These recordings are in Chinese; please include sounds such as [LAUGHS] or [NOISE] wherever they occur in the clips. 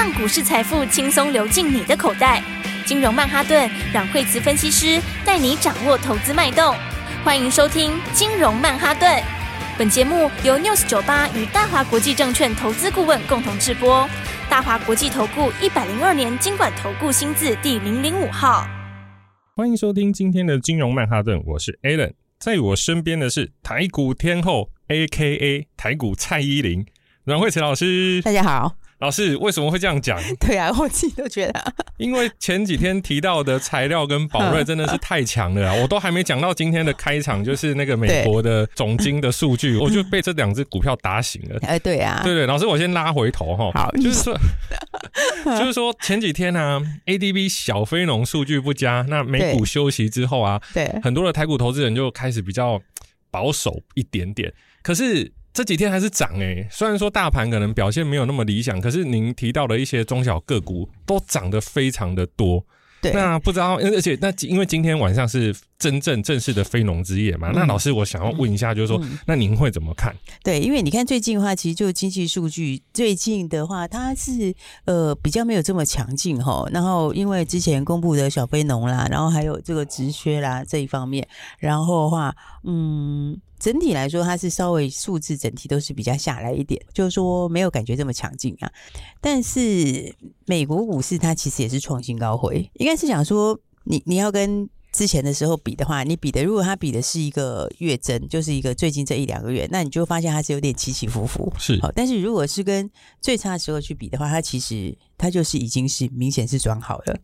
让股市财富轻松流进你的口袋。金融曼哈顿让惠慈分析师带你掌握投资脉动。欢迎收听金融曼哈顿。本节目由 News 九八与大华国际证券投资顾问共同制播。大华国际投顾一百零二年经管投顾新字第零零五号。欢迎收听今天的金融曼哈顿，我是 Alan，在我身边的是台股天后 AKA 台股蔡依林阮慧慈老师。大家好。老师为什么会这样讲？[LAUGHS] 对啊，我自己都觉得，因为前几天提到的材料跟宝瑞真的是太强了啊！[LAUGHS] 我都还没讲到今天的开场，就是那个美国的总经的数据，我就被这两只股票打醒了。[LAUGHS] 哎，对啊，对对，老师，我先拉回头哈，好，就是说，就是说前几天呢、啊，ADB 小非农数据不佳，那美股休息之后啊，对，很多的台股投资人就开始比较保守一点点，可是。这几天还是涨诶、欸，虽然说大盘可能表现没有那么理想，可是您提到的一些中小个股都涨得非常的多。对，那不知道，而且那因为今天晚上是真正正式的非农之夜嘛，嗯、那老师我想要问一下，就是说，嗯、那您会怎么看？对，因为你看最近的话，其实就经济数据最近的话，它是呃比较没有这么强劲哈。然后因为之前公布的小非农啦，然后还有这个职缺啦这一方面，然后的话，嗯。整体来说，它是稍微数字整体都是比较下来一点，就是说没有感觉这么强劲啊。但是美国股市它其实也是创新高回，应该是想说你你要跟之前的时候比的话，你比的如果它比的是一个月增，就是一个最近这一两个月，那你就发现它是有点起起伏伏。是好，但是如果是跟最差的时候去比的话，它其实。它就是已经是明显是转好了，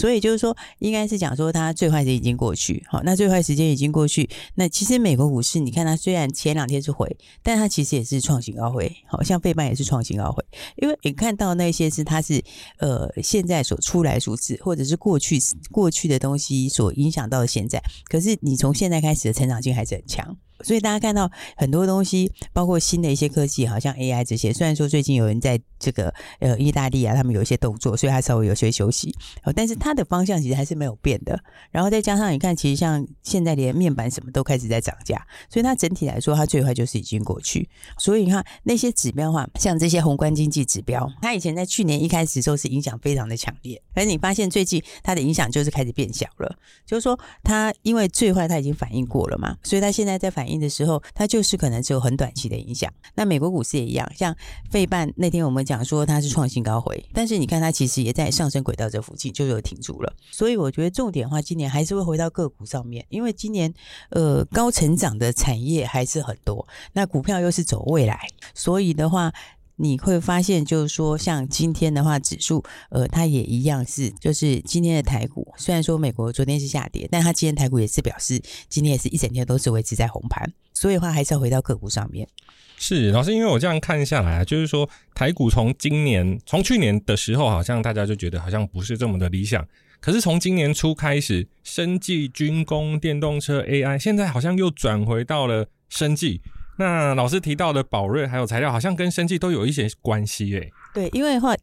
所以就是说，应该是讲说它最坏时间已经过去，好，那最坏时间已经过去，那其实美国股市，你看它虽然前两天是回，但它其实也是创新高回，好像费半也是创新高回，因为你看到那些是它是呃现在所出来数字，或者是过去过去的东西所影响到的现在，可是你从现在开始的成长性还是很强。所以大家看到很多东西，包括新的一些科技，好像 AI 这些。虽然说最近有人在这个呃意大利啊，他们有一些动作，所以它稍微有些休息。哦，但是它的方向其实还是没有变的。然后再加上你看，其实像现在连面板什么都开始在涨价，所以它整体来说，它最坏就是已经过去。所以你看那些指标的话，像这些宏观经济指标，它以前在去年一开始的时候是影响非常的强烈，可是你发现最近它的影响就是开始变小了。就是说，它因为最坏它已经反应过了嘛，所以它现在在反。应的时候，它就是可能只有很短期的影响。那美国股市也一样，像费半那天我们讲说它是创新高回，但是你看它其实也在上升轨道这附近就有停住了。所以我觉得重点的话，今年还是会回到个股上面，因为今年呃高成长的产业还是很多，那股票又是走未来，所以的话。你会发现，就是说，像今天的话，指数，呃，它也一样是，就是今天的台股，虽然说美国昨天是下跌，但它今天台股也是表示，今天也是一整天都是维持在红盘，所以的话还是要回到个股上面。是老师，因为我这样看下来啊，就是说台股从今年，从去年的时候，好像大家就觉得好像不是这么的理想，可是从今年初开始，生技、军工、电动车、AI，现在好像又转回到了生技。那老师提到的宝瑞还有材料，好像跟生计都有一些关系诶、对，因为的话。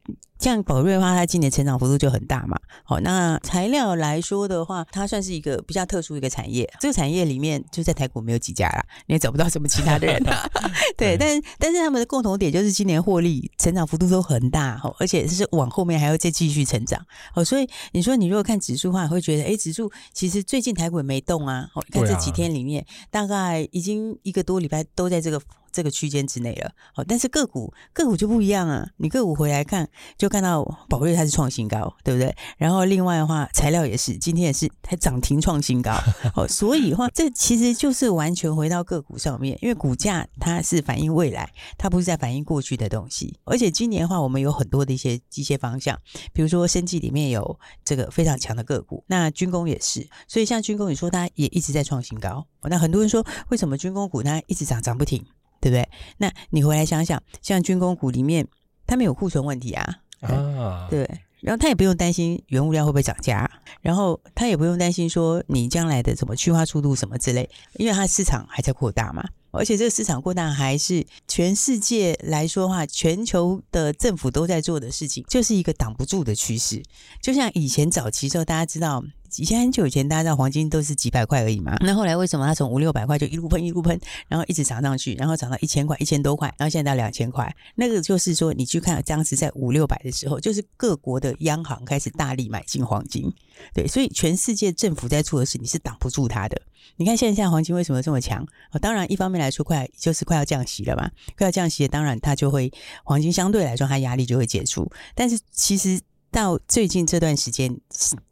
像宝瑞的话，它今年成长幅度就很大嘛。好，那材料来说的话，它算是一个比较特殊一个产业。这个产业里面就在台股没有几家啦，你也找不到什么其他的人啊。[LAUGHS] 对，但但是他们的共同点就是今年获利成长幅度都很大，哈，而且是往后面还要再继续成长。哦，所以你说你如果看指数的话，会觉得，哎，指数其实最近台股也没动啊。哦，你看这几天里面，大概已经一个多礼拜都在这个这个区间之内了。哦，但是个股个股就不一样啊，你个股回来看就。看到宝瑞它是创新高，对不对？然后另外的话，材料也是今天也是还涨停创新高，哦，所以的话，这其实就是完全回到个股上面，因为股价它是反映未来，它不是在反映过去的东西。而且今年的话，我们有很多的一些机械方向，比如说生技里面有这个非常强的个股，那军工也是，所以像军工，你说它也一直在创新高。那很多人说，为什么军工股它一直涨涨不停，对不对？那你回来想想，像军工股里面，它没有库存问题啊。啊，对，然后他也不用担心原物料会不会涨价，然后他也不用担心说你将来的什么去化速度什么之类，因为它市场还在扩大嘛。而且这个市场扩大还是全世界来说的话，全球的政府都在做的事情，就是一个挡不住的趋势。就像以前早期时候，大家知道以前很久以前，大家知道黄金都是几百块而已嘛。那后来为什么它从五六百块就一路喷一路喷，然后一直涨上去，然后涨到一千块、一千多块，然后现在到两千块？那个就是说，你去看当时在五六百的时候，就是各国的央行开始大力买进黄金。对，所以全世界政府在做的事，你是挡不住它的。你看现在黄金为什么这么强？哦，当然一方面来说，快就是快要降息了嘛，快要降息，当然它就会黄金相对来说它压力就会解除。但是其实到最近这段时间，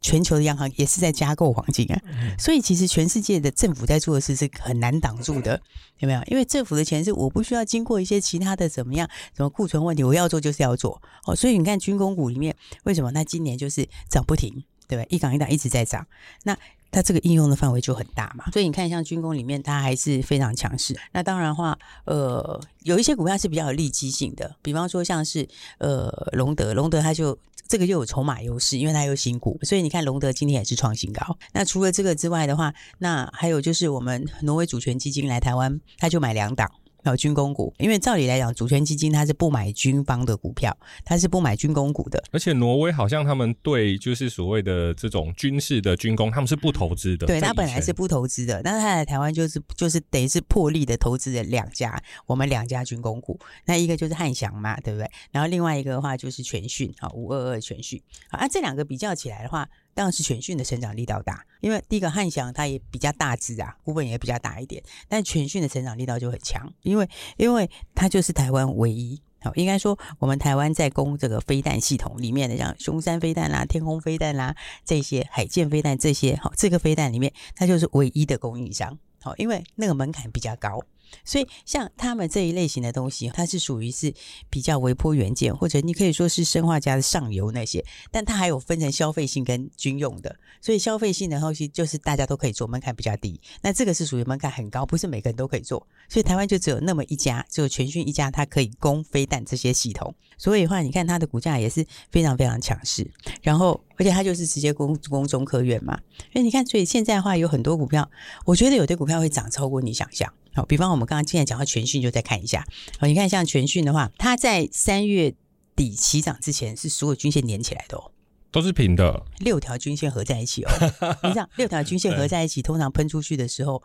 全球的央行也是在加购黄金啊，所以其实全世界的政府在做的事是很难挡住的，有没有？因为政府的钱是我不需要经过一些其他的怎么样，什么库存问题，我要做就是要做哦。所以你看军工股里面为什么那今年就是涨不停？对吧？一涨一涨一直在涨，那它这个应用的范围就很大嘛。所以你看，像军工里面，它还是非常强势。那当然话，呃，有一些股票是比较有利基性的，比方说像是呃龙德，龙德它就这个又有筹码优势，因为它有新股，所以你看龙德今天也是创新高。那除了这个之外的话，那还有就是我们挪威主权基金来台湾，它就买两档。还有军工股，因为照理来讲，主权基金它是不买军方的股票，它是不买军工股的。而且挪威好像他们对就是所谓的这种军事的军工，他们是不投资的。对，他本来是不投资的，但是他来台湾就是就是等于是破例的投资了两家，我们两家军工股。那一个就是汉翔嘛，对不对？然后另外一个的话就是全讯啊，五二二全讯啊，这两个比较起来的话。当然是全讯的成长力道大，因为第一个汉翔它也比较大只啊，股本也比较大一点，但全讯的成长力道就很强，因为因为它就是台湾唯一，好，应该说我们台湾在攻这个飞弹系统里面的，像雄三飞弹啦、天空飞弹啦这些海剑飞弹这些，好，这个飞弹里面它就是唯一的供应商，好，因为那个门槛比较高。所以，像他们这一类型的东西，它是属于是比较微波元件，或者你可以说是生化家的上游那些，但它还有分成消费性跟军用的。所以，消费性的东西就是大家都可以做，门槛比较低。那这个是属于门槛很高，不是每个人都可以做。所以，台湾就只有那么一家，只有全讯一家，它可以供飞弹这些系统。所以的话，你看它的股价也是非常非常强势。然后，而且它就是直接供供中科院嘛。所以你看，所以现在的话有很多股票，我觉得有的股票会涨超过你想象。好，比方我们刚刚现在讲到全讯，就再看一下。好，你看像全讯的话，它在三月底起涨之前，是所有均线连起来的哦，都是平的，六条均线合在一起哦。[LAUGHS] 你想六条均线合在一起，通常喷出去的时候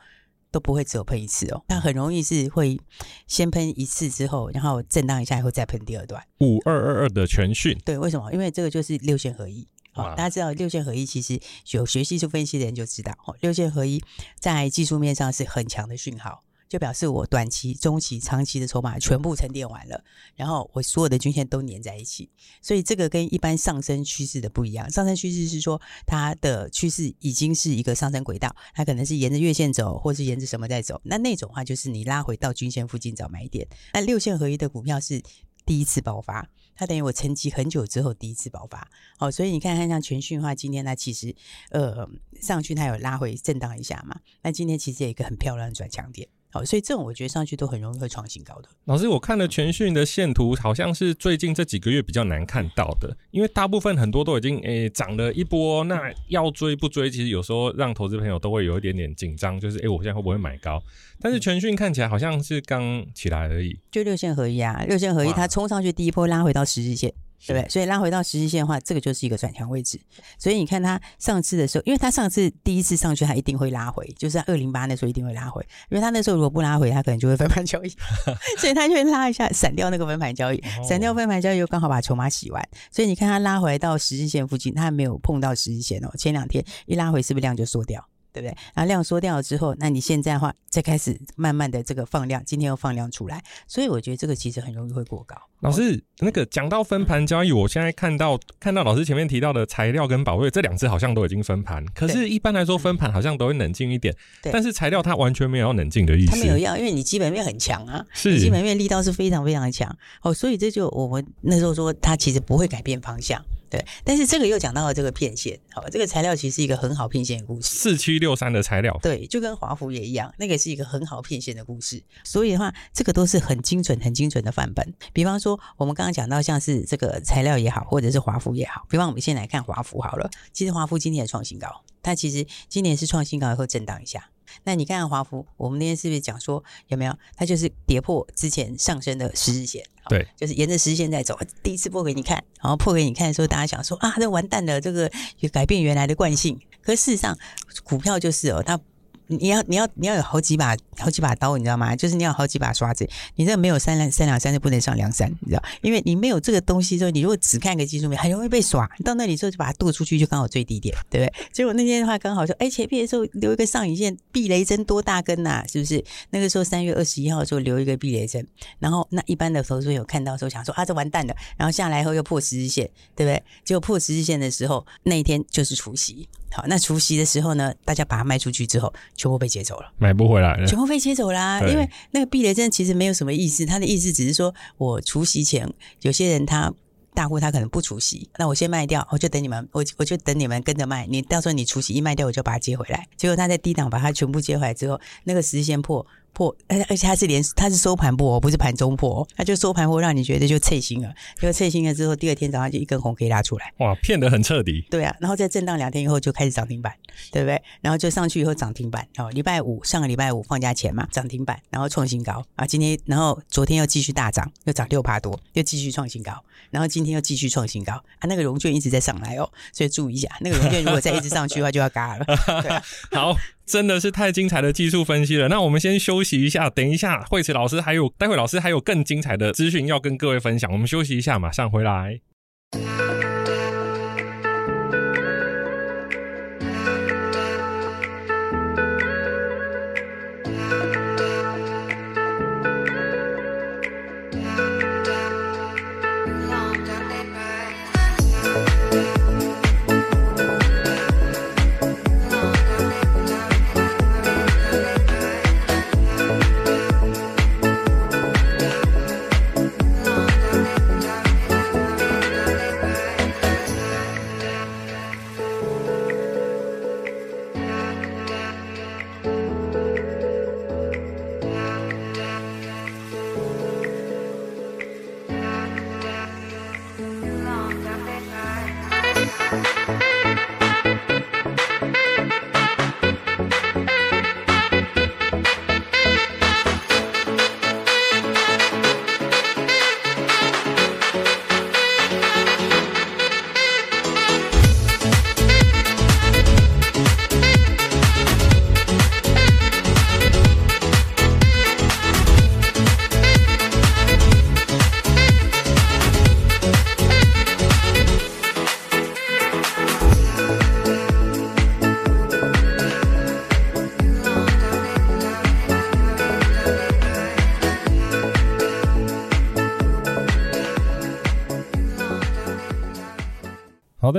都不会只有喷一次哦，它很容易是会先喷一次之后，然后震荡一下以后再喷第二段。五二二二的全讯，对，为什么？因为这个就是六线合一。好，大家知道六线合一，其实有学技术分析的人就知道，六线合一在技术面上是很强的讯号。就表示我短期、中期、长期的筹码全部沉淀完了，然后我所有的均线都粘在一起，所以这个跟一般上升趋势的不一样。上升趋势是说它的趋势已经是一个上升轨道，它可能是沿着月线走，或是沿着什么在走。那那种话就是你拉回到均线附近找买点。那六线合一的股票是第一次爆发，它等于我沉寂很久之后第一次爆发。好，所以你看看像全讯的话，今天它其实呃上去它有拉回震荡一下嘛，那今天其实有一个很漂亮的转强点。所以这种我觉得上去都很容易会创新高的。老师，我看了全讯的线图，好像是最近这几个月比较难看到的，因为大部分很多都已经诶涨了一波，那要追不追？其实有时候让投资朋友都会有一点点紧张，就是诶我现在会不会买高？但是全讯看起来好像是刚起来而已，就六线合一啊，六线合一，它冲上去第一波拉回到十日线。对不对？所以拉回到十日线的话，这个就是一个转强位置。所以你看它上次的时候，因为它上次第一次上去，它一定会拉回，就是在二零八那时候一定会拉回。因为它那时候如果不拉回，它可能就会 [LAUGHS] 分盘交易，[LAUGHS] 所以它就会拉一下，闪掉那个分盘交易，闪掉分盘交易又刚好把筹码洗完。所以你看它拉回到十日线附近，它还没有碰到十日线哦。前两天一拉回，是不是量就缩掉？对不对？然后量缩掉了之后，那你现在的话再开始慢慢的这个放量，今天又放量出来，所以我觉得这个其实很容易会过高。老师，那个讲到分盘交易，我现在看到看到老师前面提到的材料跟宝瑞这两只好像都已经分盘，可是一般来说分盘好像都会冷静一点，对但是材料它完全没有要冷静的意思，它没有要，因为你基本面很强啊，是基本面力道是非常非常的强哦，所以这就我们那时候说它其实不会改变方向。对，但是这个又讲到了这个骗线，好，这个材料其实是一个很好骗线的故事。四七六三的材料，对，就跟华孚也一样，那个是一个很好骗线的故事。所以的话，这个都是很精准、很精准的范本。比方说，我们刚刚讲到像是这个材料也好，或者是华孚也好。比方我们先来看华孚好了，其实华孚今年也创新高，它其实今年是创新高以后震荡一下。那你看看华孚，我们那天是不是讲说有没有？它就是跌破之前上升的十日线，对，就是沿着十日线在走。第一次破给你看，然后破给你看的时候，大家想说啊，这完蛋了，这个也改变原来的惯性。可事实上，股票就是哦，它。你要你要你要有好几把好几把刀，你知道吗？就是你要好几把刷子。你这个没有三两三两三就不能上梁山，你知道？因为你没有这个东西之后，你如果只看个技术面，很容易被耍。到那里之后就把它剁出去，就刚好最低点，对不对？结果那天的话刚好说，哎，前面的时候留一个上影线，避雷针多大根呐、是不是？那个时候三月二十一号的时候留一个避雷针，然后那一般的投资有看到时候想说啊，这完蛋了。然后下来后又破十日线，对不对？结果破十日线的时候，那一天就是除夕。好，那除夕的时候呢，大家把它卖出去之后，全部被接走了，买不回来了，全部被接走啦。因为那个避雷针其实没有什么意思，它的意思只是说我除夕前，有些人他大户他可能不除夕，那我先卖掉，我就等你们，我我就等你们跟着卖，你到时候你除夕一卖掉，我就把它接回来。结果他在低档把它全部接回来之后，那个时间破。破，而而且它是连它是收盘破，不是盘中破，它就收盘破，让你觉得就脆心了。结果脆心了之后，第二天早上就一根红可以拉出来。哇，骗得很彻底。对啊，然后再震荡两天以后就开始涨停板，对不对？然后就上去以后涨停板。哦，礼拜五上个礼拜五放假前嘛，涨停板，然后创新高啊。今天然后昨天又继续大涨，又涨六趴多，又继续创新高。然后今天又继续创新高啊。那个融券一直在上来哦，所以注意一下，那个融券如果再一直上去的话，就要嘎了。[LAUGHS] 对啊、[LAUGHS] 好。真的是太精彩的技术分析了。那我们先休息一下，等一下惠慈老师还有待会老师还有更精彩的资讯要跟各位分享。我们休息一下，马上回来。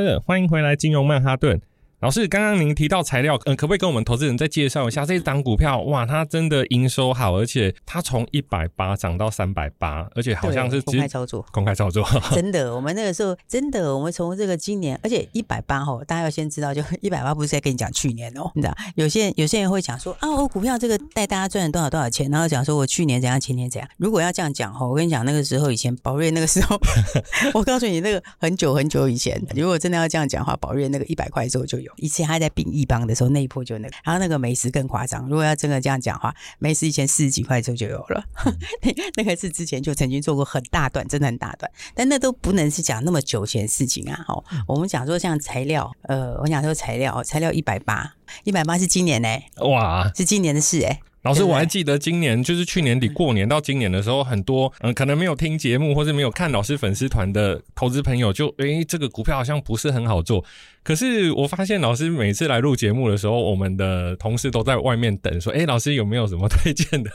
的，欢迎回来，金融曼哈顿。老师，刚刚您提到材料，嗯、呃，可不可以跟我们投资人再介绍一下这一档股票？哇，它真的营收好，而且它从一百八涨到三百八，而且好像是公开操作，公开操作。[LAUGHS] [LAUGHS] 真的，我们那个时候真的，我们从这个今年，而且一百八哦，大家要先知道，就 [LAUGHS] 一百八不是在跟你讲去年哦，你知道，有些人有些人会讲说啊，我股票这个带大家赚了多少多少钱，然后讲说我去年怎样，前年怎样。如果要这样讲哦，我跟你讲，那个时候以前宝瑞那个时候，我告诉你那个很久很久以前，如果真的要这样讲的话，宝瑞那个一百块之后就有，以前还在丙。一帮的时候那一波就那个，然后那个美食更夸张。如果要真的这样讲话，美食以前四十几块的时候就有了，[LAUGHS] 那个是之前就曾经做过很大段，真的很大段。但那都不能是讲那么久前事情啊。哦，我们讲说像材料，呃，我讲说材料，材料一百八，一百八是今年呢、欸？哇，是今年的事哎、欸。老师，我还记得今年就是去年底过年到今年的时候，很多嗯，可能没有听节目或是没有看老师粉丝团的投资朋友就，就、欸、诶这个股票好像不是很好做。可是我发现老师每次来录节目的时候，我们的同事都在外面等，说：“诶、老师有没有什么推荐的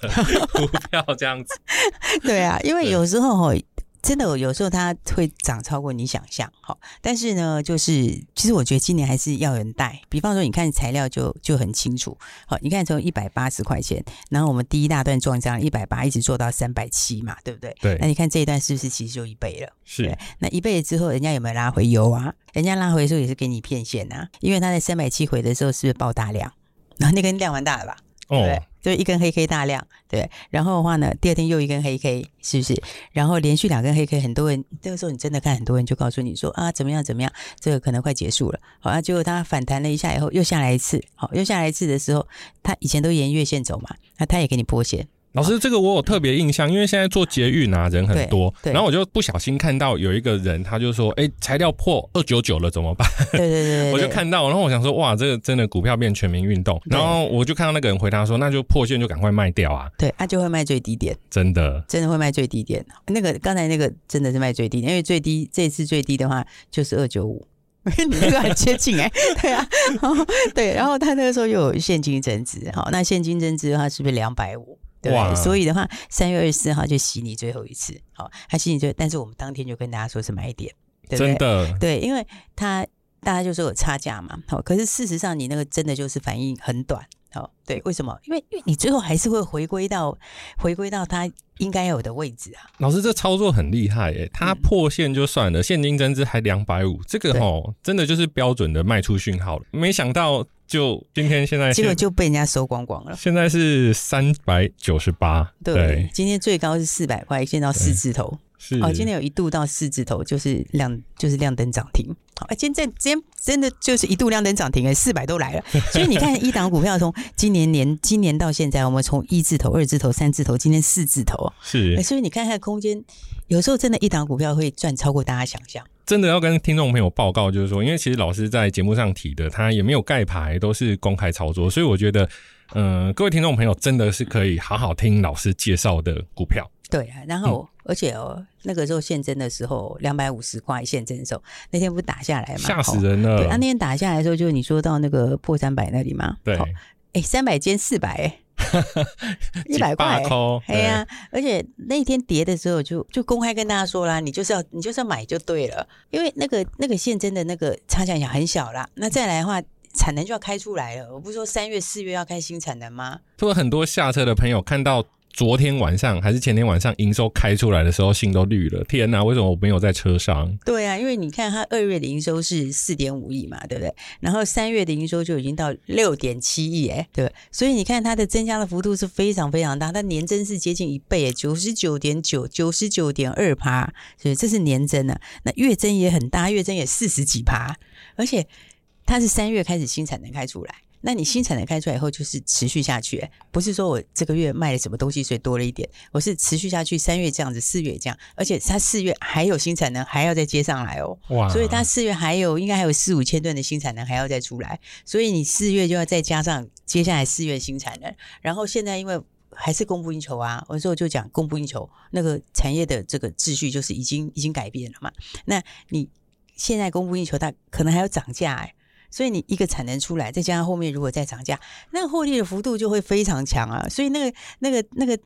股票？”这样子。[LAUGHS] 对啊，因为有时候真的，有时候它会涨超过你想象，好，但是呢，就是其实我觉得今年还是要有人带。比方说，你看材料就就很清楚，好，你看从一百八十块钱，然后我们第一大段撞这样一百八，一直做到三百七嘛，对不对？对。那你看这一段是不是其实就一倍了？是。那一倍之后，人家有没有拉回油啊？人家拉回的时候也是给你骗线啊，因为他在三百七回的时候是不是爆大量？然后那根量蛮大的吧？对，就一根黑 K 大量，对，然后的话呢，第二天又一根黑 K，是不是？然后连续两根黑 K，很多人这个时候你真的看，很多人就告诉你说啊，怎么样怎么样，这个可能快结束了。好，啊，结果它反弹了一下以后，又下来一次，好，又下来一次的时候，它以前都沿月线走嘛，那它也给你破线。老师，这个我有特别印象，因为现在做捷运啊，人很多，然后我就不小心看到有一个人，他就说：“哎，材料破二九九了，怎么办？”对对对，[LAUGHS] 对，我就看到，然后我想说：“哇，这个真的股票变全民运动。”然后我就看到那个人回答说：“那就破线就赶快卖掉啊。”对，他就会卖最低点，真的，真的会卖最低点。那个刚才那个真的是卖最低点，因为最低这次最低的话就是二九五，你 [LAUGHS] 那个很接近哎，[LAUGHS] 对啊，对，然后他那个时候又有现金增值，好，那现金增值的话是不是两百五？对，所以的话，三月二十四号就洗你最后一次，好，他洗你最后，但是我们当天就跟大家说是买点，对不对？真的，对，因为他大家就说有差价嘛，好，可是事实上你那个真的就是反应很短，好，对，为什么？因为因为你最后还是会回归到回归到它应该有的位置啊。老师，这操作很厉害诶，它破线就算了，嗯、现金增值还两百五，这个齁对真的就是标准的卖出讯号了，没想到。就今天现在，结果就被人家收光光了。现在是三百九十八，对，今天最高是四百块，现到四字头。是哦，今天有一度到四字头，就是亮，就是亮灯涨停。好，哎，今天在今天真的就是一度亮灯涨停，哎，四百都来了。[LAUGHS] 所以你看，一档股票从今年年今年到现在，我们从一字头、二字头、三字头，今天四字头，是。所以你看看空间，有时候真的，一档股票会赚超过大家想象。真的要跟听众朋友报告，就是说，因为其实老师在节目上提的，他也没有盖牌，都是公开操作，所以我觉得，嗯、呃，各位听众朋友真的是可以好好听老师介绍的股票。对啊，然后、嗯、而且哦，那个时候现增的时候，两百五十块现增的时候，那天不是打下来嘛，吓死人了。对啊，那天打下来的时候，就是你说到那个破三百那里嘛，对，哎，三百减四百，哎。[LAUGHS] 一百块，哎呀！而且那天跌的时候就，就就公开跟大家说啦，你就是要你就是要买就对了，因为那个那个现真的那个差价也很小啦。那再来的话，产能就要开出来了。我不是说三月四月要开新产能吗？所以很多下车的朋友看到。昨天晚上还是前天晚上，营收开出来的时候，心都绿了。天哪，为什么我没有在车上？对啊，因为你看，它二月的营收是四点五亿嘛，对不对？然后三月的营收就已经到六点七亿，哎，对。所以你看它的增加的幅度是非常非常大，它年增是接近一倍，九十九点九，九十九点二趴，所以这是年增啊。那月增也很大，月增也四十几趴，而且它是三月开始新产能开出来。那你新产能开出来以后，就是持续下去，不是说我这个月卖了什么东西，所以多了一点，我是持续下去，三月这样子，四月这样，而且它四月还有新产能，还要再接上来哦，哇！所以它四月还有应该还有四五千吨的新产能还要再出来，所以你四月就要再加上接下来四月新产能，然后现在因为还是供不应求啊，我说就讲供不应求，那个产业的这个秩序就是已经已经改变了嘛，那你现在供不应求，它可能还要涨价哎。所以你一个产能出来，再加上后面如果再涨价，那个获利的幅度就会非常强啊！所以那个、那个、那个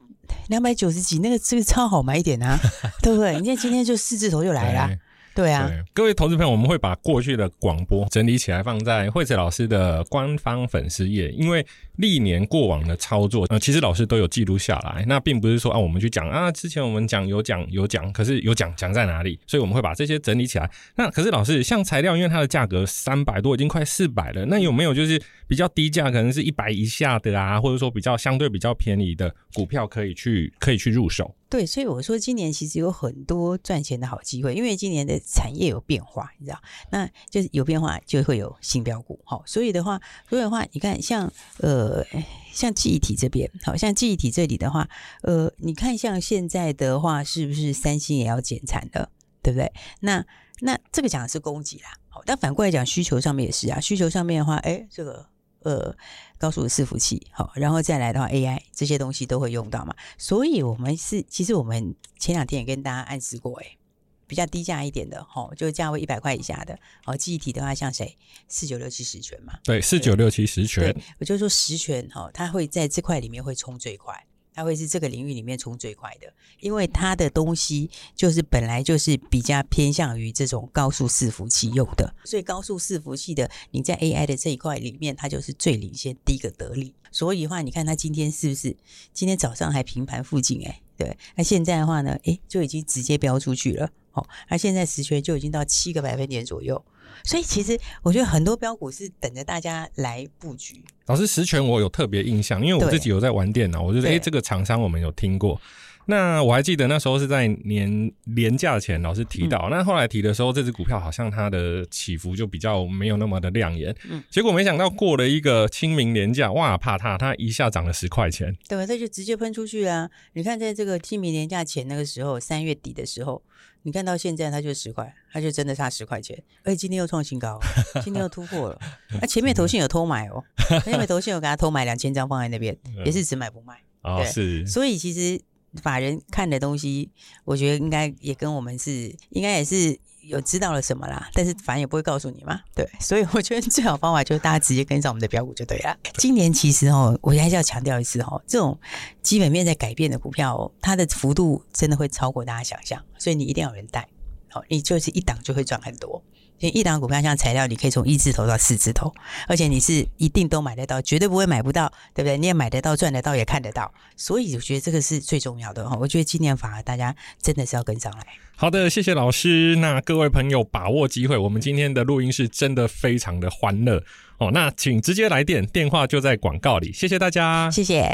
两百九十几，那个这个超好买一点啊，[LAUGHS] 对不对？你看今天就四字头就来了。对啊对，各位投资朋友，我们会把过去的广播整理起来，放在惠子老师的官方粉丝页。因为历年过往的操作，呃，其实老师都有记录下来。那并不是说啊，我们去讲啊，之前我们讲有讲有讲，可是有讲讲在哪里？所以我们会把这些整理起来。那可是老师，像材料，因为它的价格三百多，已经快四百了。那有没有就是比较低价，可能是一百以下的啊，或者说比较相对比较便宜的股票，可以去可以去入手？对，所以我说今年其实有很多赚钱的好机会，因为今年的产业有变化，你知道，那就是有变化就会有新标股，好，所以的话，所以的话，你看像呃像记忆体这边，好像记忆体这里的话，呃，你看像现在的话，是不是三星也要减产了，对不对？那那这个讲的是供给啦，好，但反过来讲需求上面也是啊，需求上面的话，哎，这个。呃，高速的伺服器，好，然后再来的话，AI 这些东西都会用到嘛，所以我们是，其实我们前两天也跟大家暗示过，诶，比较低价一点的，吼，就价位一百块以下的，哦，记忆体的话，像谁，四九六七十全嘛，对，四九六七十全，我就说十全，哈，它会在这块里面会冲最快。它会是这个领域里面冲最快的，因为它的东西就是本来就是比较偏向于这种高速伺服器用的，所以高速伺服器的你在 AI 的这一块里面，它就是最领先第一个得利。所以的话，你看它今天是不是今天早上还平盘附近？诶对，那现在的话呢，诶就已经直接飙出去了。哦，那现在十权就已经到七个百分点左右。所以其实我觉得很多标股是等着大家来布局。老师，实权我有特别印象，因为我自己有在玩电脑，我觉得哎，这个厂商我们有听过。那我还记得那时候是在年年假前，老师提到。嗯、那后来提的时候，这只股票好像它的起伏就比较没有那么的亮眼。嗯，结果没想到过了一个清明年假，哇，怕它它一下涨了十块钱。对，它就直接喷出去啊！你看，在这个清明年假前那个时候，三月底的时候，你看到现在它就十块，它就真的差十块钱。而且今天又创新高，[LAUGHS] 今天又突破了。那、啊、前面投信有偷买哦，[LAUGHS] 前面投信有给他偷买两千张放在那边，也是只买不卖。哦，是。所以其实。法人看的东西，我觉得应该也跟我们是，应该也是有知道了什么啦。但是法人也不会告诉你嘛，对。所以我觉得最好方法就是大家直接跟上我们的标股就对了。今年其实哦，我还是要强调一次哦，这种基本面在改变的股票哦，它的幅度真的会超过大家想象，所以你一定要有人带，好，你就是一档就会赚很多。一档股票像材料，你可以从一字头到四字头，而且你是一定都买得到，绝对不会买不到，对不对？你也买得到，赚得到，也看得到，所以我觉得这个是最重要的哈。我觉得今年反而大家真的是要跟上来。好的，谢谢老师。那各位朋友把握机会，我们今天的录音是真的非常的欢乐哦。那请直接来电，电话就在广告里。谢谢大家，谢谢。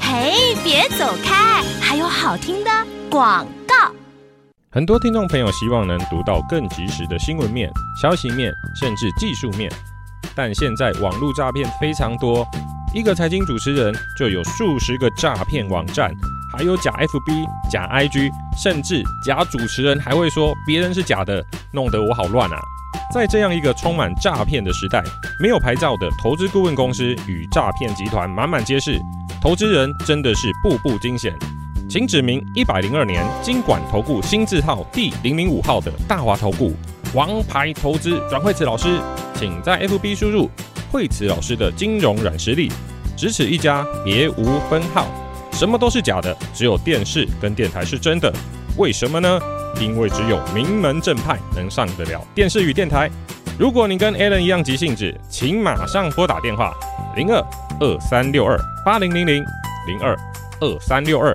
嘿，别走开，还有好听的广告。很多听众朋友希望能读到更及时的新闻面、消息面，甚至技术面，但现在网络诈骗非常多，一个财经主持人就有数十个诈骗网站，还有假 FB、假 IG，甚至假主持人还会说别人是假的，弄得我好乱啊！在这样一个充满诈骗的时代，没有牌照的投资顾问公司与诈骗集团满满皆是，投资人真的是步步惊险。请指明一百零二年金管投顾新字号第零零五号的大华投顾王牌投资阮蕙慈老师，请在 FB 输入蕙慈老师的金融软实力，只此一家，别无分号。什么都是假的，只有电视跟电台是真的。为什么呢？因为只有名门正派能上得了电视与电台。如果你跟 Alan 一样急性子，请马上拨打电话零二二三六二八零零零零二二三六二。